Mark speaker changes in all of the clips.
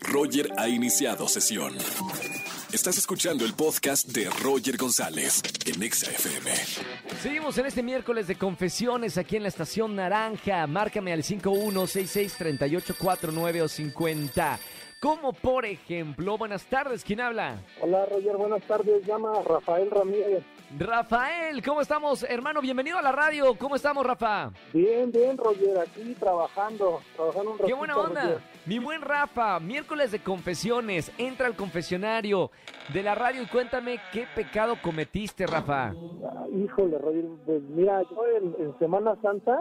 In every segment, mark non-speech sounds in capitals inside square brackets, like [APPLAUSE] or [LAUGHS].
Speaker 1: Roger ha iniciado sesión. Estás escuchando el podcast de Roger González en Exa FM.
Speaker 2: Seguimos en este miércoles de confesiones aquí en la estación Naranja. Márcame al 51663849 o 50. Como por ejemplo, buenas tardes, ¿quién habla?
Speaker 3: Hola Roger, buenas tardes. Llama Rafael Ramírez.
Speaker 2: Rafael, ¿cómo estamos? Hermano, bienvenido a la radio. ¿Cómo estamos, Rafa?
Speaker 3: Bien, bien, Roger. Aquí trabajando, trabajando un
Speaker 2: ¡Qué
Speaker 3: ratito,
Speaker 2: buena onda!
Speaker 3: Roger.
Speaker 2: Mi buen Rafa, miércoles de confesiones. Entra al confesionario de la radio y cuéntame qué pecado cometiste, Rafa.
Speaker 3: Ah, Híjole, Roger. Pues mira, yo en, en Semana Santa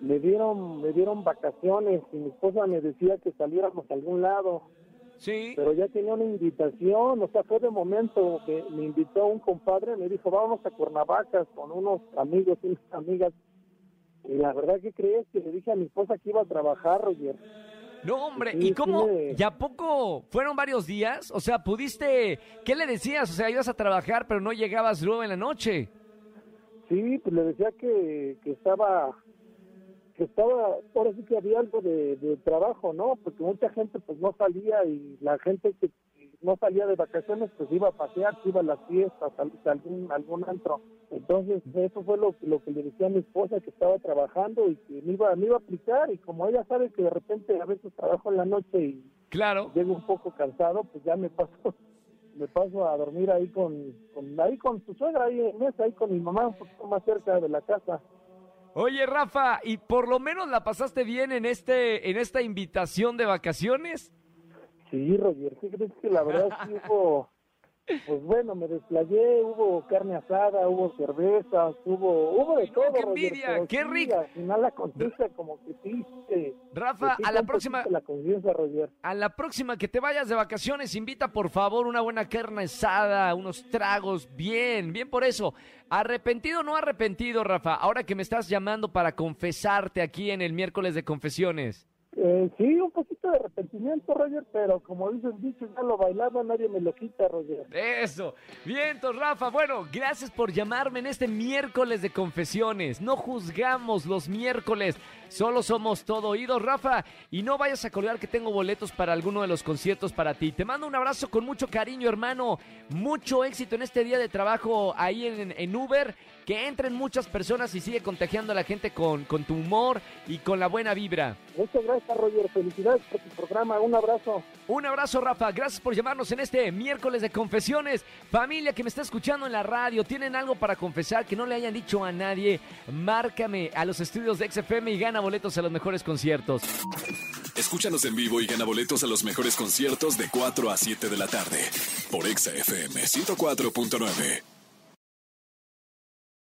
Speaker 3: me dieron, me dieron vacaciones y mi esposa me decía que saliéramos a algún lado,
Speaker 2: Sí.
Speaker 3: pero ya tenía una invitación, o sea, fue de momento que me invitó un compadre, me dijo, vamos a Cuernavacas con unos amigos y unas amigas. Y la verdad que crees que le dije a mi esposa que iba a trabajar, Roger.
Speaker 2: No, hombre,
Speaker 3: Sí,
Speaker 2: ¿y cómo?
Speaker 3: sí
Speaker 2: ¿Ya poco? ¿Fueron varios días? O sea, ¿pudiste? ¿Qué le decías? O sea, ibas a trabajar, pero no llegabas luego en la noche.
Speaker 3: Sí, pues le decía que, que estaba, que estaba, ahora sí que había algo de, de trabajo, ¿no? Porque mucha gente pues no salía y la gente que no salía de vacaciones pues iba a pasear, se iba a las fiestas, a, a algún, algún antro. Entonces eso fue lo, lo que le decía a mi esposa que estaba trabajando y que me iba, me iba a aplicar y como ella sabe que de repente a veces trabajo en la noche y
Speaker 2: Claro.
Speaker 3: llego un poco cansado, pues ya me paso [LAUGHS] me paso a dormir ahí con, con ahí con su suegra ahí en mesa, ahí con mi mamá un poquito más cerca de la casa.
Speaker 2: Oye, Rafa, ¿y por lo menos la pasaste bien en este, en esta invitación de vacaciones?
Speaker 3: Sí, Roger, ¿qué crees que la verdad sí [LAUGHS] hubo, pues bueno, me desplayé, hubo carne asada, hubo cervezas, hubo, hubo de
Speaker 2: no,
Speaker 3: todo,
Speaker 2: qué envidia, qué
Speaker 3: sí,
Speaker 2: rico.
Speaker 3: Al final la conciencia como que sí,
Speaker 2: Rafa,
Speaker 3: que sí
Speaker 2: a la próxima,
Speaker 3: la
Speaker 2: a la próxima que te vayas de vacaciones, invita por favor una buena carne asada, unos tragos, bien, bien por eso. Arrepentido o no arrepentido, Rafa, ahora que me estás llamando para confesarte aquí en el miércoles de confesiones.
Speaker 3: Eh, sí, un poquito de arrepentimiento, Roger, pero como dice el dicho, ya lo bailaba, nadie me lo quita, Roger.
Speaker 2: Eso. Vientos, Rafa. Bueno, gracias por llamarme en este miércoles de confesiones. No juzgamos los miércoles. Solo somos todo oídos, Rafa. Y no vayas a colgar que tengo boletos para alguno de los conciertos para ti. Te mando un abrazo con mucho cariño, hermano. Mucho éxito en este día de trabajo ahí en, en Uber. Que entren muchas personas y sigue contagiando a la gente con, con tu humor y con la buena vibra.
Speaker 3: Muchas gracias, Roger. Felicidades por tu programa. Un abrazo.
Speaker 2: Un abrazo, Rafa. Gracias por llamarnos en este miércoles de confesiones. Familia que me está escuchando en la radio, ¿tienen algo para confesar que no le hayan dicho a nadie? Márcame a los estudios de XFM y gana boletos a los mejores conciertos.
Speaker 1: Escúchanos en vivo y gana boletos a los mejores conciertos de 4 a 7 de la tarde por Exa FM 104.9.